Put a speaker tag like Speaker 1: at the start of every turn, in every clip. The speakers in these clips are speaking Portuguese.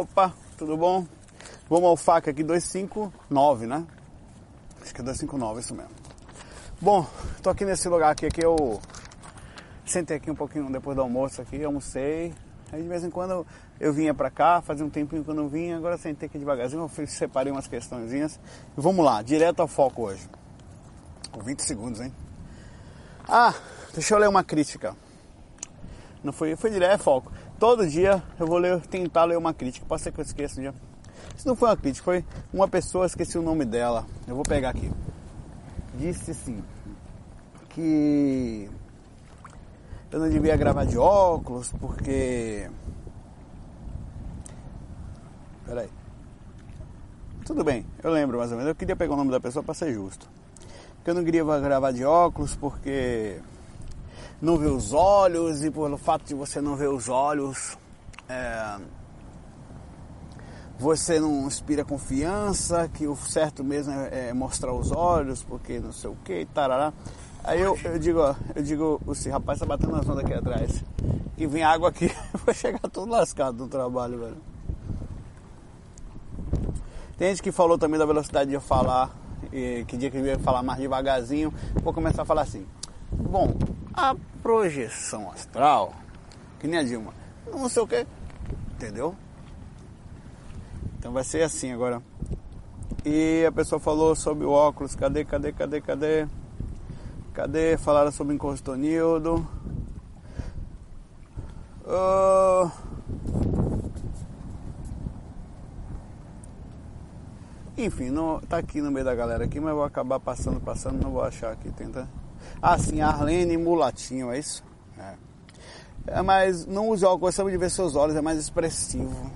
Speaker 1: Opa, tudo bom? Vamos ao faca aqui 259, né? Acho que é 259, isso mesmo. Bom, tô aqui nesse lugar aqui, que eu sentei aqui um pouquinho depois do almoço aqui, almocei. Aí de vez em quando eu vinha pra cá, fazia um tempinho que eu não vinha, agora sentei aqui devagarzinho, eu separei umas questõezinhas. E vamos lá, direto ao foco hoje. Com 20 segundos, hein? Ah, deixa eu ler uma crítica. Não foi, foi direto, é foco. Todo dia eu vou ler, tentar ler uma crítica. Pode ser que eu esqueça um dia. Isso não foi uma crítica, foi uma pessoa, esqueci o nome dela. Eu vou pegar aqui. Disse assim que eu não devia gravar de óculos porque. Peraí. Tudo bem, eu lembro mais ou menos. Eu queria pegar o nome da pessoa para ser justo. Que eu não queria gravar de óculos porque não vê os olhos e pelo fato de você não ver os olhos, é, você não inspira confiança, que o certo mesmo é, é mostrar os olhos, porque não sei o que, tarará. Aí eu, eu digo, ó, eu digo, esse rapaz tá batendo nas ondas aqui atrás. E vem água aqui, vai chegar todo lascado no trabalho, velho. Tem gente que falou também da velocidade de eu falar, e que dia que eu ia falar mais devagarzinho. Vou começar a falar assim. Bom, a projeção astral, que nem a Dilma, não sei o que, entendeu? Então vai ser assim agora. E a pessoa falou sobre o óculos, cadê, cadê, cadê, cadê? Cadê? Falaram sobre encostonildo. Uh... Enfim, não, tá aqui no meio da galera aqui, mas vou acabar passando, passando, não vou achar aqui, tenta. Ah, Arlene Mulatinho, é isso? É. é mas não use óculos, gostamos de ver seus olhos, é mais expressivo.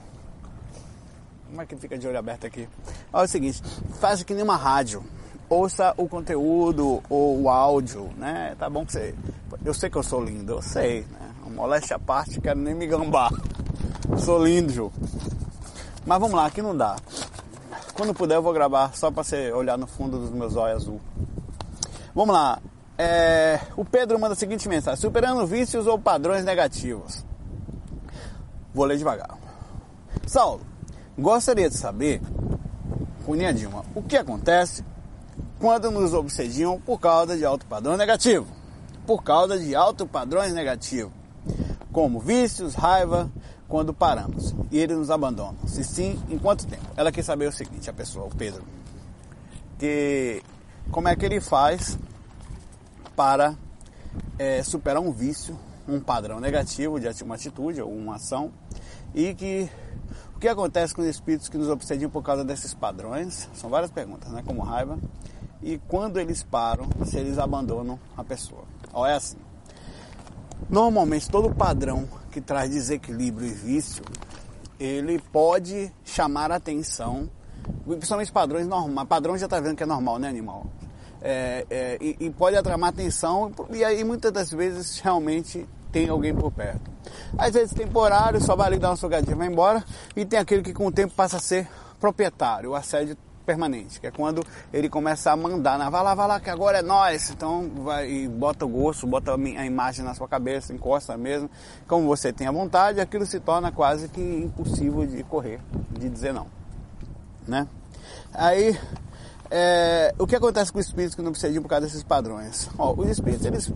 Speaker 1: Como é que fica de olho aberto aqui? Olha é o seguinte, faz que nem uma rádio. Ouça o conteúdo ou o áudio, né? Tá bom que você. Eu sei que eu sou lindo, eu sei, né? Moléstia à parte, quero nem me gambar. Sou lindo. Mas vamos lá, aqui não dá. Quando puder eu vou gravar só para você olhar no fundo dos meus olhos azul. Vamos lá. É, o Pedro manda a seguinte mensagem: superando vícios ou padrões negativos. Vou ler devagar. Saulo, gostaria de saber, Cunha Dilma, o que acontece quando nos obsediam por causa de alto padrão negativo? Por causa de alto padrões negativos, como vícios, raiva, quando paramos e eles nos abandonam. Se sim, em quanto tempo? Ela quer saber o seguinte, a pessoa, o Pedro, que como é que ele faz para é, superar um vício, um padrão negativo de uma atitude ou uma ação e que o que acontece com os espíritos que nos obsediam por causa desses padrões? São várias perguntas, né? Como raiva. E quando eles param, se eles abandonam a pessoa. Ó, é assim. Normalmente todo padrão que traz desequilíbrio e vício, ele pode chamar a atenção, principalmente padrões normais. Padrão já está vendo que é normal, né, animal? É, é, e, e, pode atrair atenção e aí muitas das vezes realmente tem alguém por perto. Às vezes temporário, só vai ali dar uma sugadinha vai embora, e tem aquele que com o tempo passa a ser proprietário, o assédio permanente, que é quando ele começa a mandar, né? vai lá, vai lá, que agora é nós. Então vai e bota o gosto, bota a imagem na sua cabeça, encosta mesmo. Como você tem a vontade, aquilo se torna quase que impossível de correr, de dizer não. Né? Aí é, o que acontece com os espíritos que não precisam por causa desses padrões? Ó, os espíritos, eles,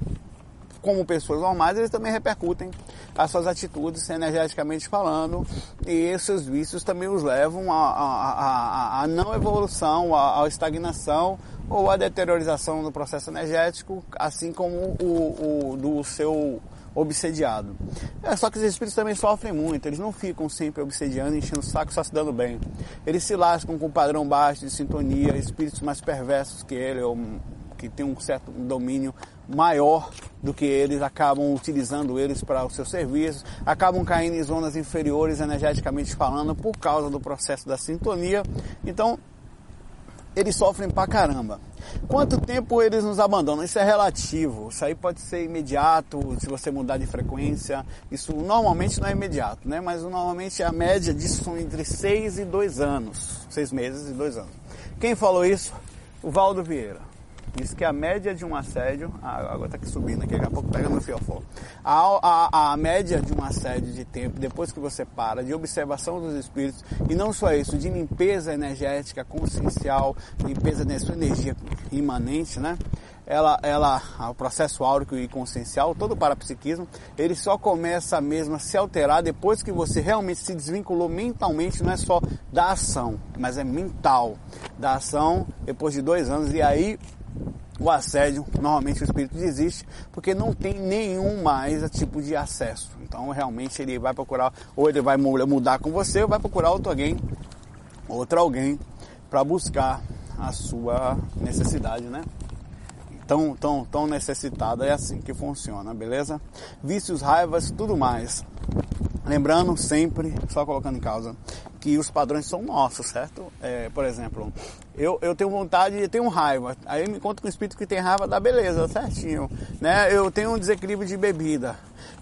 Speaker 1: como pessoas normais, eles também repercutem as suas atitudes energeticamente falando e esses vícios também os levam à não evolução, à estagnação ou à deteriorização do processo energético, assim como o, o do seu obsediado. É, só que os espíritos também sofrem muito, eles não ficam sempre obsediando, enchendo o saco, só se dando bem. Eles se lascam com um padrão baixo de sintonia, espíritos mais perversos que ele, ou que tem um certo domínio maior do que eles, acabam utilizando eles para os seus serviços, acabam caindo em zonas inferiores energeticamente falando por causa do processo da sintonia. Então, eles sofrem pra caramba. Quanto tempo eles nos abandonam? Isso é relativo. Isso aí pode ser imediato, se você mudar de frequência. Isso normalmente não é imediato, né? Mas normalmente a média disso são entre 6 e 2 anos. 6 meses e 2 anos. Quem falou isso? O Valdo Vieira. Diz que a média de um assédio, a água está aqui subindo aqui, daqui a pouco pega no fiofó. A, a, a média de um assédio de tempo, depois que você para, de observação dos espíritos, e não só isso, de limpeza energética, consciencial, limpeza da sua energia imanente, né? ela, ela, o processo áurico e consciencial, todo o parapsiquismo, ele só começa mesmo a se alterar depois que você realmente se desvinculou mentalmente, não é só da ação, mas é mental, da ação depois de dois anos, e aí o assédio, normalmente o espírito desiste, porque não tem nenhum mais tipo de acesso. Então realmente ele vai procurar, ou ele vai mudar com você, ou vai procurar outro alguém, outro alguém, para buscar a sua necessidade, né? tão, tão, tão necessitada, é assim que funciona, beleza? Vícios, raivas, tudo mais. Lembrando sempre, só colocando em causa, que os padrões são nossos, certo? É, por exemplo, eu, eu tenho vontade de ter um raiva, aí eu me encontro com o espírito que tem raiva da beleza, certinho. Né? Eu tenho um desequilíbrio de bebida,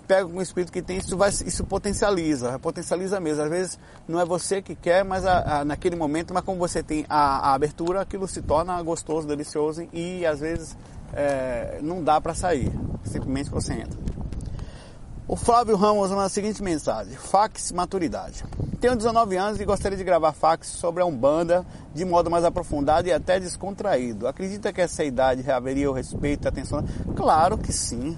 Speaker 1: pego com o espírito que tem, isso, vai, isso potencializa, potencializa mesmo. Às vezes não é você que quer, mas a, a, naquele momento, mas como você tem a, a abertura, aquilo se torna gostoso, delicioso e às vezes é, não dá para sair, simplesmente você entra. O Flávio Ramos manda a seguinte mensagem: Fax Maturidade. Tenho 19 anos e gostaria de gravar fax sobre a Umbanda de modo mais aprofundado e até descontraído. Acredita que essa idade haveria o respeito e atenção? Claro que sim.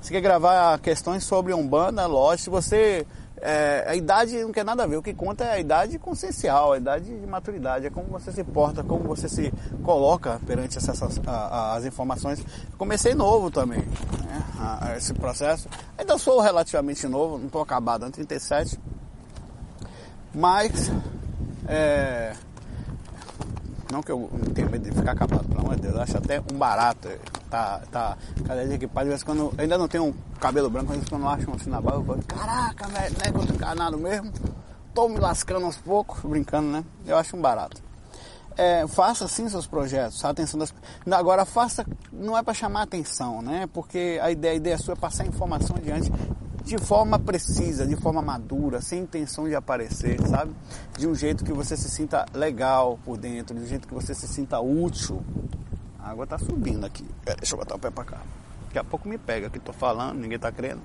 Speaker 1: Você quer gravar questões sobre Umbanda? Lógico, se você é, a idade não quer nada a ver, o que conta é a idade consciencial, a idade de maturidade, é como você se porta, como você se coloca perante essas, as informações. Comecei novo também, né, esse processo. Ainda sou relativamente novo, não estou acabado, tenho 37, mas é, não que eu tenha medo de ficar acabado, pelo amor de Deus, eu acho até um barato tá, tá passa, de vez quando ainda não tenho um cabelo branco, mas quando eu acho assim na barba, eu falo, caraca, velho, não é que eu tô encanado mesmo? Tô me lascando aos poucos, brincando, né? Eu acho um barato. É, faça sim seus projetos, a atenção das agora faça não é para chamar atenção, né? Porque a ideia, a ideia sua é passar informação adiante de forma precisa, de forma madura, sem intenção de aparecer, sabe? De um jeito que você se sinta legal por dentro, de um jeito que você se sinta útil a água tá subindo aqui. Deixa eu botar o pé pra cá. Daqui a pouco me pega que tô falando, ninguém tá crendo.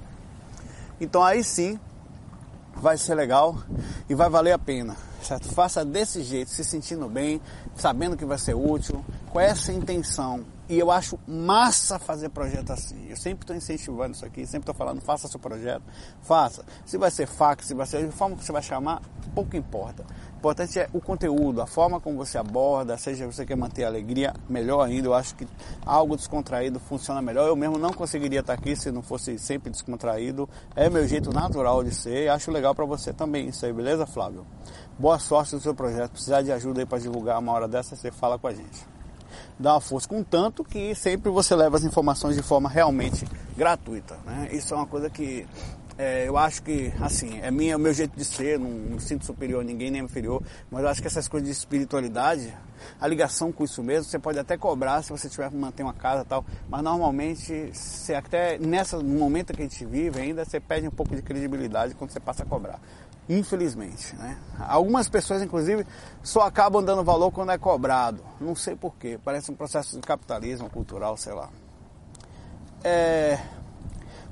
Speaker 1: Então aí sim vai ser legal e vai valer a pena, certo? Faça desse jeito, se sentindo bem, sabendo que vai ser útil, com essa intenção. E eu acho massa fazer projeto assim. Eu sempre estou incentivando isso aqui, sempre estou falando, faça seu projeto, faça. Se vai ser fax, se vai ser a forma que você vai chamar, pouco importa importante é o conteúdo, a forma como você aborda, seja você quer manter a alegria, melhor ainda. Eu acho que algo descontraído funciona melhor. Eu mesmo não conseguiria estar aqui se não fosse sempre descontraído. É meu jeito natural de ser. Acho legal para você também isso aí, beleza, Flávio? Boa sorte no seu projeto. Precisar de ajuda aí para divulgar uma hora dessa, você fala com a gente. Dá uma força, contanto que sempre você leva as informações de forma realmente gratuita. Né? Isso é uma coisa que é, eu acho que, assim, é minha, o meu jeito de ser, não me sinto superior a ninguém, nem inferior, mas eu acho que essas coisas de espiritualidade, a ligação com isso mesmo, você pode até cobrar se você tiver que manter uma casa e tal, mas normalmente, você até nessa, no momento que a gente vive ainda, você perde um pouco de credibilidade quando você passa a cobrar. Infelizmente, né? Algumas pessoas, inclusive, só acabam dando valor quando é cobrado. Não sei porquê, parece um processo de capitalismo cultural, sei lá. É,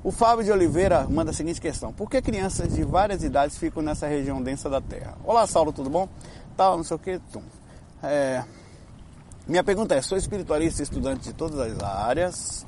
Speaker 1: o Fábio de Oliveira manda a seguinte questão: Por que crianças de várias idades ficam nessa região densa da Terra? Olá, Saulo, tudo bom? Tal, não sei o que. É... Minha pergunta é: sou espiritualista e estudante de todas as áreas,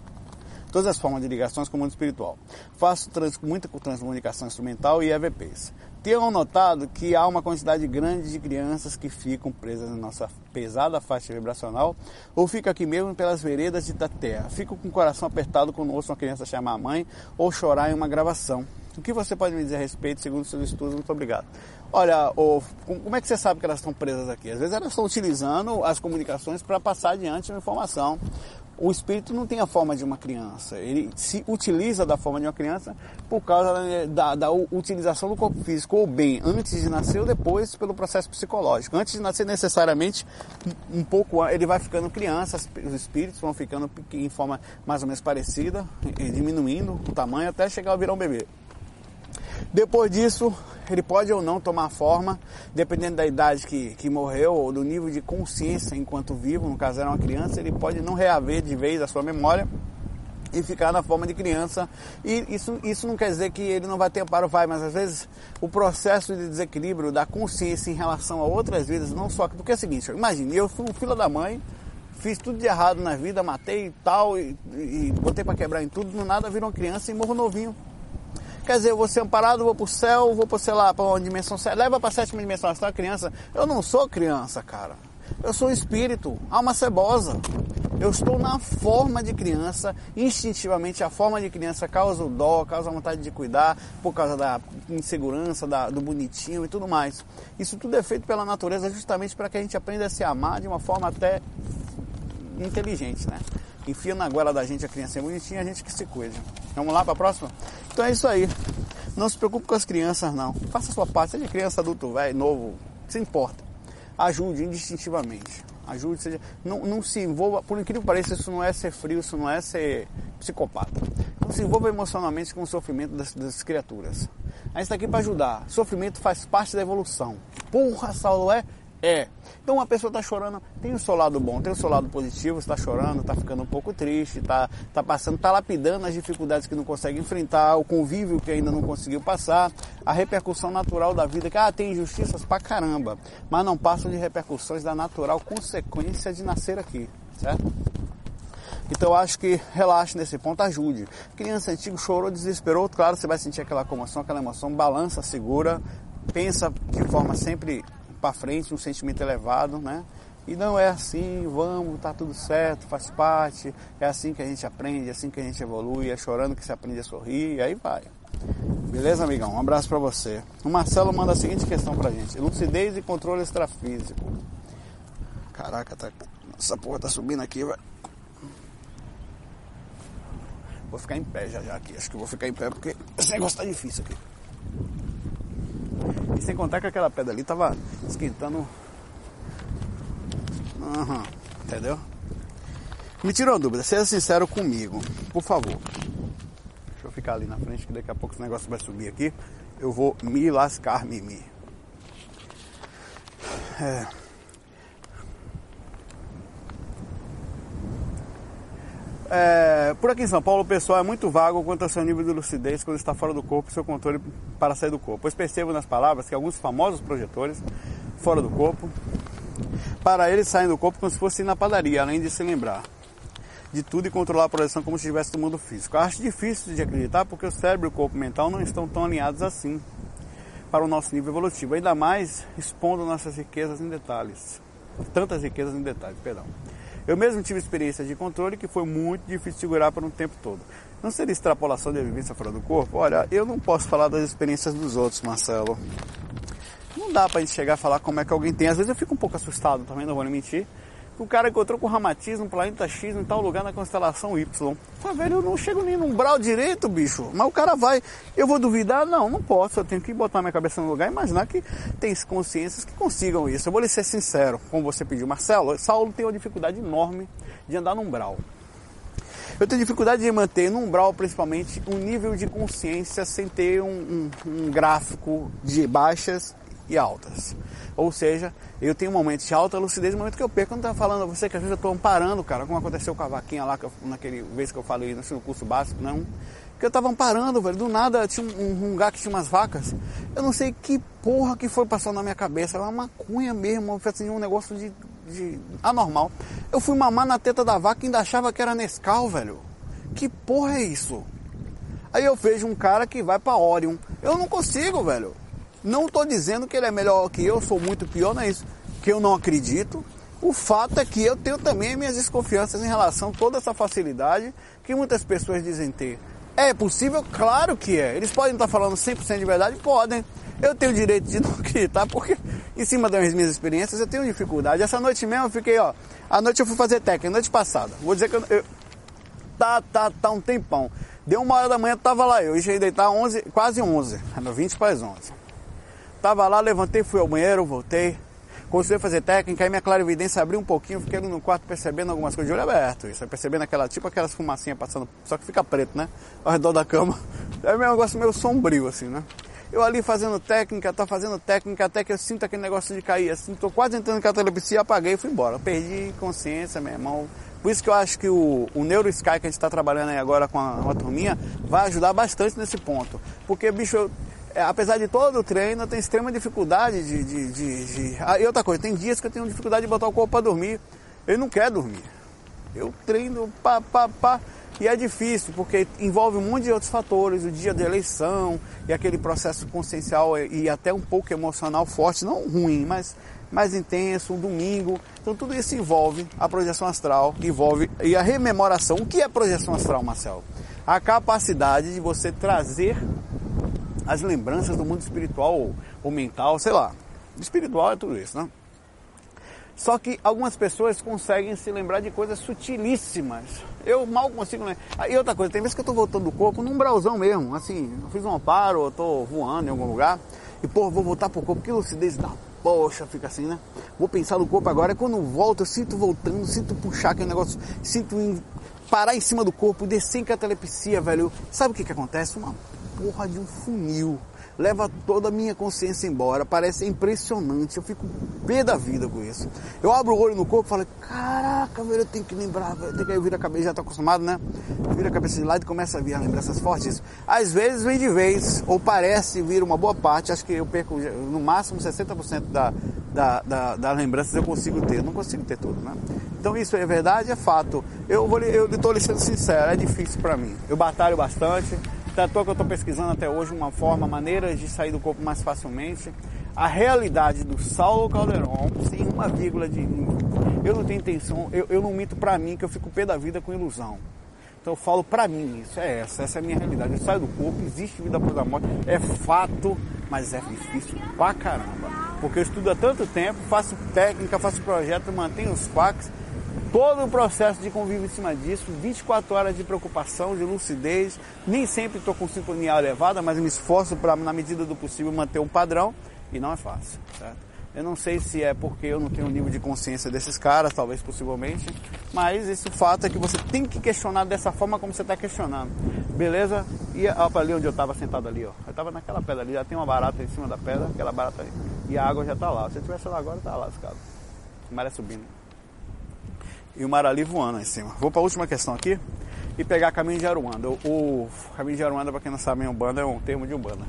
Speaker 1: todas as formas de ligações com o mundo espiritual. Faço trans, muita transcomunicação instrumental e EVPs tenham notado que há uma quantidade grande de crianças que ficam presas na nossa pesada faixa vibracional ou ficam aqui mesmo pelas veredas da terra. Ficam com o coração apertado quando ouçam uma criança chamar a mãe ou chorar em uma gravação. O que você pode me dizer a respeito, segundo seus estudos? Muito obrigado. Olha, como é que você sabe que elas estão presas aqui? Às vezes elas estão utilizando as comunicações para passar adiante uma informação o espírito não tem a forma de uma criança. Ele se utiliza da forma de uma criança por causa da, da, utilização do corpo físico, ou bem antes de nascer ou depois pelo processo psicológico. Antes de nascer, necessariamente, um pouco ele vai ficando criança, os espíritos vão ficando em forma mais ou menos parecida, diminuindo o tamanho até chegar a virar um bebê. Depois disso, ele pode ou não tomar forma, dependendo da idade que, que morreu ou do nível de consciência enquanto vivo, no caso era uma criança, ele pode não reaver de vez a sua memória e ficar na forma de criança. E isso, isso não quer dizer que ele não vai ter amparo, vai, mas às vezes o processo de desequilíbrio da consciência em relação a outras vidas, não só. Porque é o seguinte, imagine, eu fui um filho da mãe, fiz tudo de errado na vida, matei e tal, e, e botei para quebrar em tudo, no nada viro uma criança e morro novinho. Quer dizer, eu vou ser amparado, vou pro céu, vou pro, sei lá, pra uma dimensão, leva pra sétima dimensão, você tá criança. Eu não sou criança, cara. Eu sou espírito, alma cebosa. Eu estou na forma de criança, instintivamente a forma de criança causa o dó, causa a vontade de cuidar, por causa da insegurança, da, do bonitinho e tudo mais. Isso tudo é feito pela natureza justamente para que a gente aprenda a se amar de uma forma até inteligente, né? Enfia na goela da gente a criança é bonitinha, a gente que se cuide. Vamos lá para a próxima? Então é isso aí. Não se preocupe com as crianças, não. Faça a sua parte, seja criança, adulto, velho, novo, se importa. Ajude indistintivamente. Ajude, seja. Não, não se envolva, por incrível que pareça, isso não é ser frio, isso não é ser psicopata. Não se envolva emocionalmente com o sofrimento das, das criaturas. A gente está aqui para ajudar. Sofrimento faz parte da evolução. Porra, Saulo, é? É. Então uma pessoa está chorando, tem o seu lado bom, tem o seu lado positivo, está chorando, está ficando um pouco triste, está tá passando, está lapidando as dificuldades que não consegue enfrentar, o convívio que ainda não conseguiu passar, a repercussão natural da vida, que ah, tem injustiças pra caramba, mas não passam de repercussões da natural consequência de nascer aqui, certo? Então acho que relaxe nesse ponto, ajude. Criança antiga chorou, desesperou, claro, você vai sentir aquela comoção, aquela emoção, balança, segura, pensa de forma sempre para frente, um sentimento elevado, né? E não é assim, vamos, tá tudo certo, faz parte, é assim que a gente aprende, é assim que a gente evolui, é chorando que se aprende a sorrir, e aí vai. Beleza, amigão? Um abraço para você. O Marcelo manda a seguinte questão pra gente: lucidez e controle extrafísico. Caraca, tá... essa porra tá subindo aqui, velho. Vou ficar em pé já já aqui. Acho que vou ficar em pé porque esse negócio tá difícil aqui. E sem contar que aquela pedra ali tava esquentando. Uhum, entendeu? Me tirou uma dúvida, seja sincero comigo, por favor. Deixa eu ficar ali na frente que daqui a pouco esse negócio vai subir aqui. Eu vou me lascar, Mimi. É. É, por aqui em São Paulo, o pessoal é muito vago quanto ao seu nível de lucidez quando está fora do corpo e seu controle para sair do corpo. Pois percebo nas palavras que alguns famosos projetores fora do corpo, para eles saem do corpo como se fossem na padaria, além de se lembrar de tudo e controlar a projeção como se estivesse no mundo físico. Acho difícil de acreditar porque o cérebro e o corpo mental não estão tão alinhados assim para o nosso nível evolutivo, ainda mais expondo nossas riquezas em detalhes. Tantas riquezas em detalhes, perdão. Eu mesmo tive experiência de controle que foi muito difícil segurar por um tempo todo. Não seria extrapolação de vivência fora do corpo? Olha, eu não posso falar das experiências dos outros, Marcelo. Não dá pra gente chegar a falar como é que alguém tem. Às vezes eu fico um pouco assustado também, não vou nem mentir o cara encontrou com ramatismo planeta X em tal lugar na constelação Y. Fala, velho, eu não chego nem no umbral direito, bicho. Mas o cara vai. Eu vou duvidar? Não, não posso. Eu tenho que botar minha cabeça no lugar e imaginar que tem consciências que consigam isso. Eu vou lhe ser sincero, como você pediu. Marcelo, Saulo tem uma dificuldade enorme de andar no umbral. Eu tenho dificuldade de manter no umbral, principalmente, um nível de consciência sem ter um, um, um gráfico de baixas e altas. Ou seja, eu tenho momentos de alta lucidez, momento que eu perco, quando eu estava falando a você que às vezes eu estou amparando, cara, como aconteceu com a vaquinha lá, eu, naquele vez que eu falei no curso básico, não. Que eu estava amparando, velho, do nada tinha um, um, lugar que tinha umas vacas. Eu não sei que porra que foi passando na minha cabeça, era uma maconha mesmo, assim, um negócio de, de anormal. Eu fui mamar na teta da vaca e ainda achava que era Nescau, velho. Que porra é isso? Aí eu vejo um cara que vai para Orion. Eu não consigo, velho. Não estou dizendo que ele é melhor que eu, sou muito pior, não é isso. Que eu não acredito. O fato é que eu tenho também minhas desconfianças em relação a toda essa facilidade que muitas pessoas dizem ter. É possível? Claro que é. Eles podem estar falando 100% de verdade? Podem. Eu tenho o direito de não acreditar, porque em cima das minhas experiências eu tenho dificuldade. Essa noite mesmo eu fiquei, ó. A noite eu fui fazer técnica, noite passada. Vou dizer que eu, eu tá, tá, tá um tempão. Deu uma hora da manhã, tava lá eu. Eu cheguei deitar 11, quase 11. Era 20 para as 11. Tava lá, levantei, fui ao banheiro, voltei. Consegui fazer técnica, aí minha clarividência abriu um pouquinho, fiquei no quarto percebendo algumas coisas de olho aberto. Isso, percebendo aquela, tipo aquelas fumacinhas passando, só que fica preto, né? Ao redor da cama. É um negócio meio sombrio, assim, né? Eu ali fazendo técnica, tá fazendo técnica, até que eu sinto aquele negócio de cair assim, tô quase entrando em catalepsia, apaguei e fui embora. perdi consciência, meu irmão. Por isso que eu acho que o, o NeuroSky que a gente está trabalhando aí agora com a, uma turminha vai ajudar bastante nesse ponto. Porque, bicho, eu, apesar de todo o treino, eu tenho extrema dificuldade de, de, de, de... Ah, e outra coisa, tem dias que eu tenho dificuldade de botar o corpo para dormir. Ele não quer dormir. Eu treino, pá, pá, pá. E é difícil, porque envolve um monte de outros fatores, o dia da eleição e aquele processo consciencial e até um pouco emocional forte, não ruim, mas mais intenso, um domingo. Então tudo isso envolve a projeção astral, envolve e a rememoração. O que é projeção astral, Marcelo? A capacidade de você trazer as lembranças do mundo espiritual ou, mental, sei lá. Espiritual é tudo isso, né? Só que algumas pessoas conseguem se lembrar de coisas sutilíssimas. Eu mal consigo lembrar. E outra coisa, tem vezes que eu estou voltando do corpo num brauzão mesmo. Assim, eu fiz um amparo, eu estou voando em algum lugar. E, pô, vou voltar pro corpo. Que lucidez da poxa, fica assim, né? Vou pensar no corpo agora. E quando volto, eu sinto voltando, sinto puxar aquele negócio, sinto parar em cima do corpo, descer em catalepsia, velho. Sabe o que que acontece? Uma porra de um funil leva toda a minha consciência embora. Parece impressionante. Eu fico pé da vida com isso. Eu abro o olho no corpo e falo, caraca, velho, eu tenho que lembrar, velho. Tem que eu viro a cabeça, já tô acostumado, né? Vira a cabeça de lado e começa a vir as lembranças fortes. Às vezes vem de vez, ou parece vir uma boa parte. Acho que eu perco no máximo 60% da, da, da, das lembranças eu consigo ter. Eu não consigo ter tudo, né? Então isso é verdade, é fato. Eu vou, eu estou sendo sincero, é difícil para mim. Eu batalho bastante. Tanto que eu estou pesquisando até hoje uma forma, maneiras de sair do corpo mais facilmente. A realidade do Saulo Calderon, sem uma vírgula de. Eu não tenho intenção, eu, eu não minto para mim que eu fico pé da vida com ilusão. Então eu falo para mim isso, é essa, essa é a minha realidade. Eu saio do corpo, existe vida após a morte, é fato, mas é difícil pra caramba. Porque eu estudo há tanto tempo, faço técnica, faço projeto, mantenho os fax, todo o processo de convívio em cima disso, 24 horas de preocupação, de lucidez. Nem sempre estou com sintonia elevada, mas me esforço para, na medida do possível, manter um padrão e não é fácil, certo? Eu não sei se é porque eu não tenho o nível de consciência desses caras, talvez possivelmente, mas esse fato é que você tem que questionar dessa forma como você está questionando, beleza? E ó, ali onde eu estava sentado ali, ó, eu estava naquela pedra ali, já tem uma barata em cima da pedra, aquela barata ali, e a água já está lá. Se eu estivesse lá agora, tá lá lascado. Maré subindo e o Marali voando em cima. Vou para a última questão aqui e pegar caminho de Aruanda. O, o caminho de Aruanda, para quem não sabe, Umbanda é um termo de Umbanda.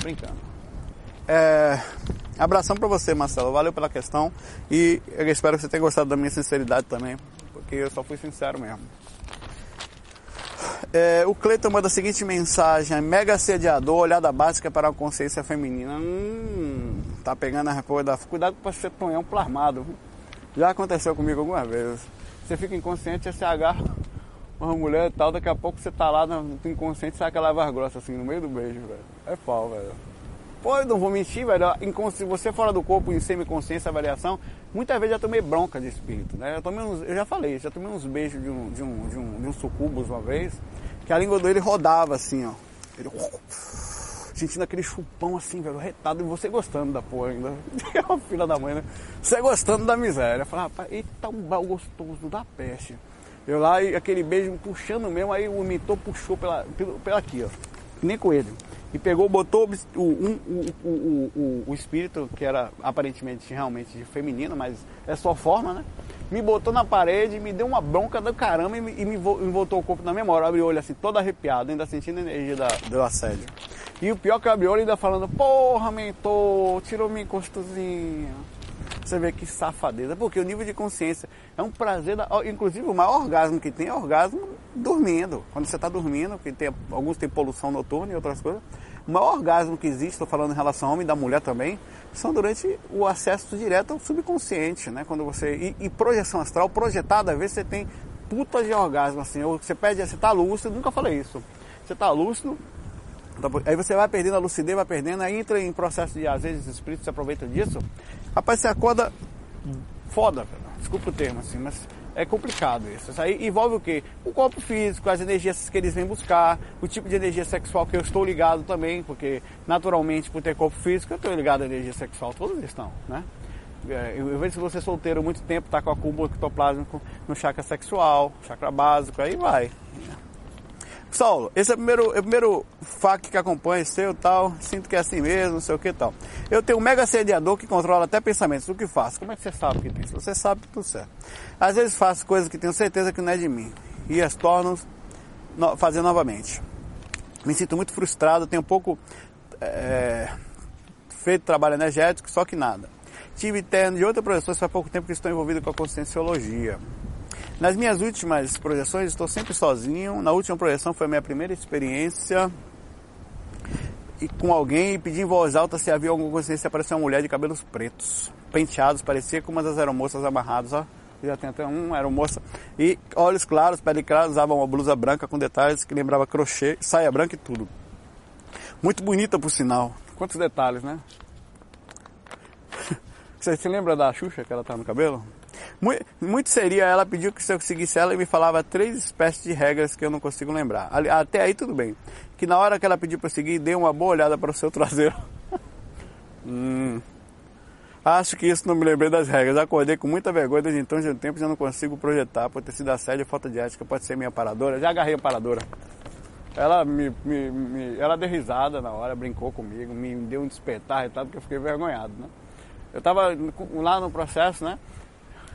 Speaker 1: Brincando. É, abração para você, Marcelo. Valeu pela questão e eu espero que você tenha gostado da minha sinceridade também, porque eu só fui sincero mesmo. É, o Cleiton manda a seguinte mensagem: mega assediador, olhada básica para a consciência feminina. Hum, tá pegando a coisa da. Cuidado para você um plasmado. Já aconteceu comigo algumas vezes. Você fica inconsciente, você agarra uma mulher e tal, daqui a pouco você tá lá no inconsciente, sai aquela voz grossa assim, no meio do beijo, velho. É pau, velho. Pô, não vou mentir, velho. Se você fora do corpo em semi-consciência, avaliação, muitas vezes já tomei bronca de espírito, né? Eu, tomei uns, eu já falei, já tomei uns beijos de um, de um, de um, de um sucubus uma vez, que a língua dele rodava assim, ó. Ele sentindo aquele chupão assim, velho, retado, e você gostando da porra ainda. É uma filha da mãe, né? Você gostando da miséria. Fala, rapaz, eita, um bal gostoso da peste. Eu lá, e aquele beijo puxando mesmo, aí o mentor puxou pela, pela aqui, ó. Nem coelho. E pegou, botou o, um, o, o, o, o espírito, que era aparentemente realmente feminino, mas é sua forma, né? Me botou na parede, me deu uma bronca do caramba e me, e me voltou o corpo na memória. Abri o olho assim, todo arrepiado, ainda sentindo a energia da, do assédio. E o pior que eu abri o olho ainda falando, porra, mentor, tirou minha encostozinha. Você vê que safadeza, porque o nível de consciência é um prazer, da, inclusive o maior orgasmo que tem é orgasmo dormindo. Quando você está dormindo, que tem, alguns têm poluição noturna e outras coisas. O maior orgasmo que existe, estou falando em relação ao homem e da mulher também, são durante o acesso direto ao subconsciente, né? Quando você. E, e projeção astral, projetada, às vezes você tem puta de orgasmo, assim, ou você pede, você está lúcido, nunca falei isso. Você está lúcido, Tá aí você vai perdendo a lucidez, vai perdendo, aí entra em processo de, às vezes, o espírito se aproveita disso. Rapaz, você acorda foda, desculpa o termo assim, mas é complicado isso. Isso aí envolve o quê? O corpo físico, as energias que eles vêm buscar, o tipo de energia sexual que eu estou ligado também, porque naturalmente, por ter corpo físico, eu estou ligado à energia sexual, todos estão, né? É, eu vejo você solteiro muito tempo, tá com acúmulo ectoplásmico no chakra sexual, chakra básico, aí vai. Saulo, esse é o primeiro, é o primeiro que acompanha seu tal, sinto que é assim mesmo, não sei o que tal. Eu tenho um mega sediador que controla até pensamentos, o que faço? Como é que você sabe que tem? Se você sabe, tudo certo. Às vezes faço coisas que tenho certeza que não é de mim e as torno no, fazer novamente. Me sinto muito frustrado, tenho um pouco é, feito trabalho energético, só que nada. Tive terno de outra professora faz pouco tempo que estou envolvido com a conscienciologia. Nas minhas últimas projeções estou sempre sozinho. Na última projeção foi a minha primeira experiência e com alguém e pedi em voz alta se havia alguma consciência apareceu uma mulher de cabelos pretos, penteados, parecia como as aeromoças amarradas, ó. Já tem até um, aeromoça. E olhos claros, pele clara, usava uma blusa branca com detalhes que lembrava crochê, saia branca e tudo. Muito bonita por sinal. Quantos detalhes, né? Você se lembra da Xuxa que ela tá no cabelo? Muito seria, ela pediu que se eu seguisse ela e me falava três espécies de regras que eu não consigo lembrar. Até aí tudo bem. Que na hora que ela pediu para seguir, dei uma boa olhada para o seu traseiro. hum. Acho que isso não me lembrei das regras. Acordei com muita vergonha desde então, de um tempo já não consigo projetar. Por ter sido assédio falta de ética, pode ser minha paradora. Já agarrei a paradora. Ela me, me, me, ela deu risada na hora, brincou comigo, me deu um despertar e tal, porque eu fiquei vergonhado, né? Eu estava lá no processo, né?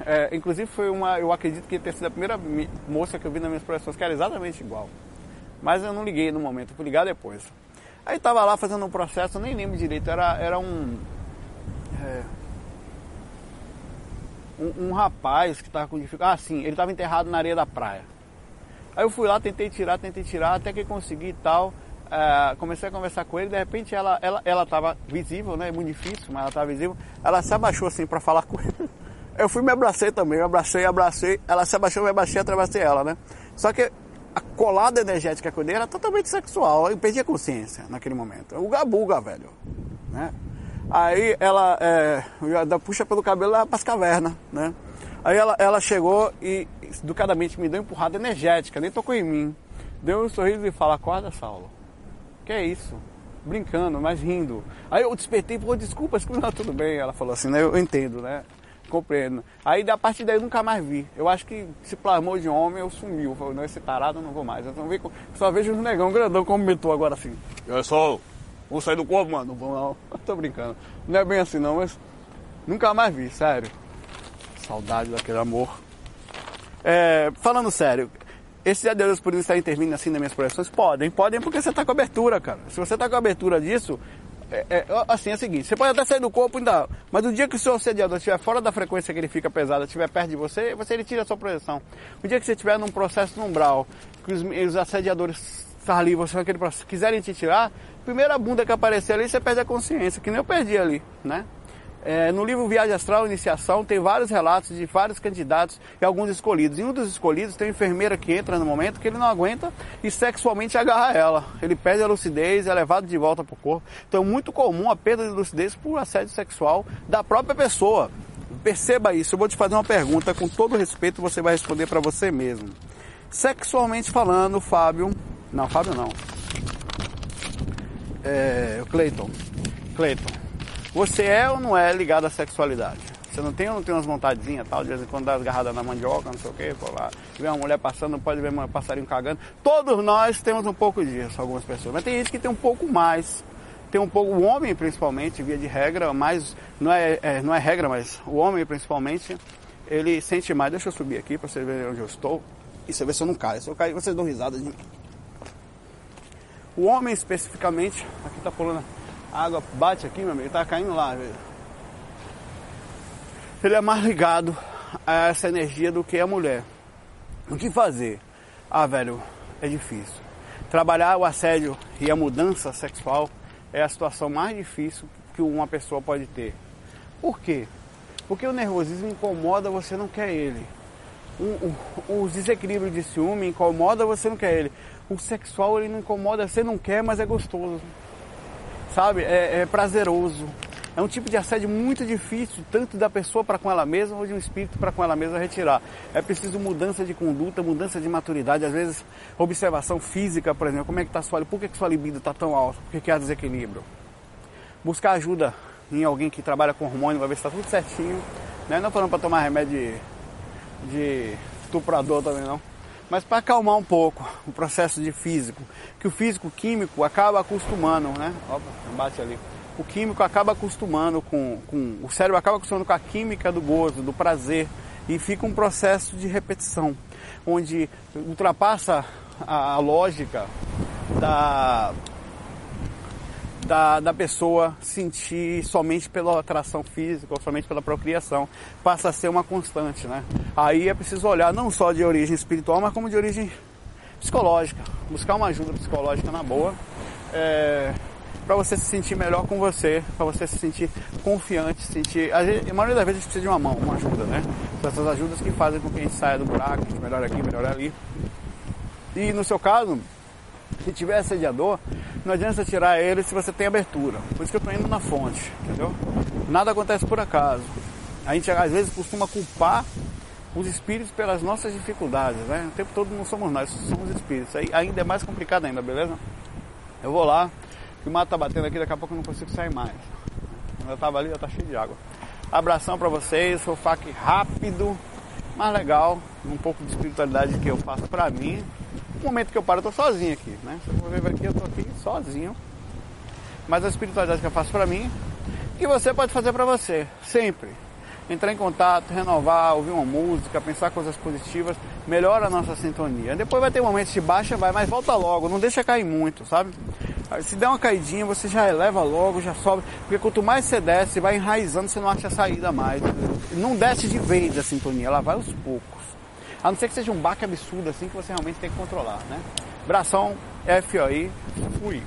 Speaker 1: É, inclusive foi uma, eu acredito que ter sido a primeira moça que eu vi nas minhas projeções que era exatamente igual. Mas eu não liguei no momento, fui ligar depois. Aí estava lá fazendo um processo, nem lembro direito, era, era um, é, um, um. rapaz que estava com dificuldade. Ah, sim, ele estava enterrado na areia da praia. Aí eu fui lá, tentei tirar, tentei tirar, até que consegui e tal. É, comecei a conversar com ele, de repente ela ela ela estava visível, né? É muito difícil, mas ela estava visível. Ela se abaixou assim para falar com ele. Eu fui me abracei também, eu abracei, abracei, ela se abaixou, me abaixei, atravessei ela, né? Só que a colada energética que eu dei era totalmente sexual, eu perdi a consciência naquele momento. O gabuga, velho, né? Aí ela é, puxa pelo cabelo lá para as cavernas, né? Aí ela, ela chegou e educadamente me deu uma empurrada energética, nem tocou em mim. Deu um sorriso e fala, acorda, Saulo. Que é isso? Brincando, mas rindo. Aí eu despertei, pô, desculpa, desculpa, tudo bem. Ela falou assim, né? Eu entendo, né? Compreendo. Aí da partir daí eu nunca mais vi. Eu acho que se plasmou de homem, eu sumiu. Eu falei, não, esse tarado eu não vou mais. Eu não vi, só vejo um negão grandão como metou agora assim. Eu só vou sair do corpo, mano. Não vou não. tô brincando. Não é bem assim não, mas nunca mais vi, sério. Saudade daquele amor. É, falando sério, esses adeus poderiam estar intervindo assim nas minhas projeções? Podem, podem porque você está com abertura, cara. Se você está com abertura disso, é, é, assim, é o seguinte, você pode até sair do corpo ainda, mas o dia que o seu assediador estiver fora da frequência que ele fica pesado, estiver perto de você, você ele tira a sua projeção. O dia que você estiver num processo no umbral, que os, os assediadores estar ali, você aquele processo, quiserem te tirar, primeira bunda que aparecer ali, você perde a consciência, que nem eu perdi ali, né? É, no livro Viagem Astral Iniciação tem vários relatos de vários candidatos e alguns escolhidos. Em um dos escolhidos tem uma enfermeira que entra no momento que ele não aguenta e sexualmente agarra ela. Ele perde a lucidez e é levado de volta para o corpo. Então é muito comum a perda de lucidez por assédio sexual da própria pessoa. Perceba isso. Eu vou te fazer uma pergunta com todo respeito, você vai responder para você mesmo. Sexualmente falando, Fábio. Não, Fábio não. É, Cleiton. Cleiton você é ou não é ligado à sexualidade? Você não tem ou não tem umas vontadezinhas tal, de vez em quando dá agarrada na mandioca, não sei o que, por lá. Vê uma mulher passando, pode ver um passarinho cagando. Todos nós temos um pouco disso, algumas pessoas. Mas tem gente que tem um pouco mais. Tem um pouco, o homem principalmente, via de regra, mas não é, é não é regra, mas o homem principalmente, ele sente mais. Deixa eu subir aqui para você ver onde eu estou. E você ver se eu não caio. Se eu cair, vocês dão risada de mim. O homem especificamente, aqui tá pulando a água bate aqui, meu amigo, tá caindo lá, velho. Ele é mais ligado a essa energia do que a mulher. O que fazer? Ah, velho, é difícil. Trabalhar o assédio e a mudança sexual é a situação mais difícil que uma pessoa pode ter. Por quê? Porque o nervosismo incomoda, você não quer ele. O, o, os desequilíbrios de ciúme incomoda, você não quer ele. O sexual ele não incomoda, você não quer, mas é gostoso sabe? É, é prazeroso. É um tipo de assédio muito difícil, tanto da pessoa para com ela mesma ou de um espírito para com ela mesma retirar. É preciso mudança de conduta, mudança de maturidade, às vezes observação física, por exemplo, como é que está sua, por que, que sua libido está tão alta, por que, que há desequilíbrio. Buscar ajuda em alguém que trabalha com hormônio, vai ver se está tudo certinho. Né? Não falando para tomar remédio de, de também não. Mas para acalmar um pouco o processo de físico, que o físico químico acaba acostumando, né? Opa, bate ali. O químico acaba acostumando com, com. O cérebro acaba acostumando com a química do gozo, do prazer. E fica um processo de repetição, onde ultrapassa a, a lógica da, da, da pessoa sentir somente pela atração física ou somente pela procriação. Passa a ser uma constante, né? Aí é preciso olhar não só de origem espiritual, mas como de origem psicológica. Buscar uma ajuda psicológica na boa. É, para você se sentir melhor com você, para você se sentir confiante, sentir. A, gente, a maioria das vezes a gente precisa de uma mão, uma ajuda, né? São essas ajudas que fazem com que a gente saia do buraco, a gente aqui, melhore ali. E no seu caso, se tiver assediador, não adianta tirar ele se você tem abertura. Por isso que eu estou indo na fonte, entendeu? Nada acontece por acaso. A gente às vezes costuma culpar os espíritos pelas nossas dificuldades, né? O tempo todo não somos nós, somos espíritos. Aí ainda é mais complicado ainda, beleza? Eu vou lá, que o mato tá batendo aqui, daqui a pouco eu não consigo sair mais. Quando eu tava ali, já tá cheio de água. Abração para vocês, foi fac rápido, mas legal, um pouco de espiritualidade que eu faço para mim no momento que eu paro, eu tô sozinho aqui, né? Se eu ver aqui, eu tô aqui sozinho. Mas a espiritualidade que eu faço para mim, que você pode fazer para você, sempre. Entrar em contato, renovar, ouvir uma música, pensar coisas positivas, melhora a nossa sintonia. Depois vai ter momentos de baixa, vai, mas volta logo, não deixa cair muito, sabe? Se der uma caidinha, você já eleva logo, já sobe, porque quanto mais você desce, vai enraizando, você não acha saída mais. Não desce de vez a sintonia, ela vai aos poucos. A não ser que seja um baque absurdo assim que você realmente tem que controlar, né? Bração, FOI, fui.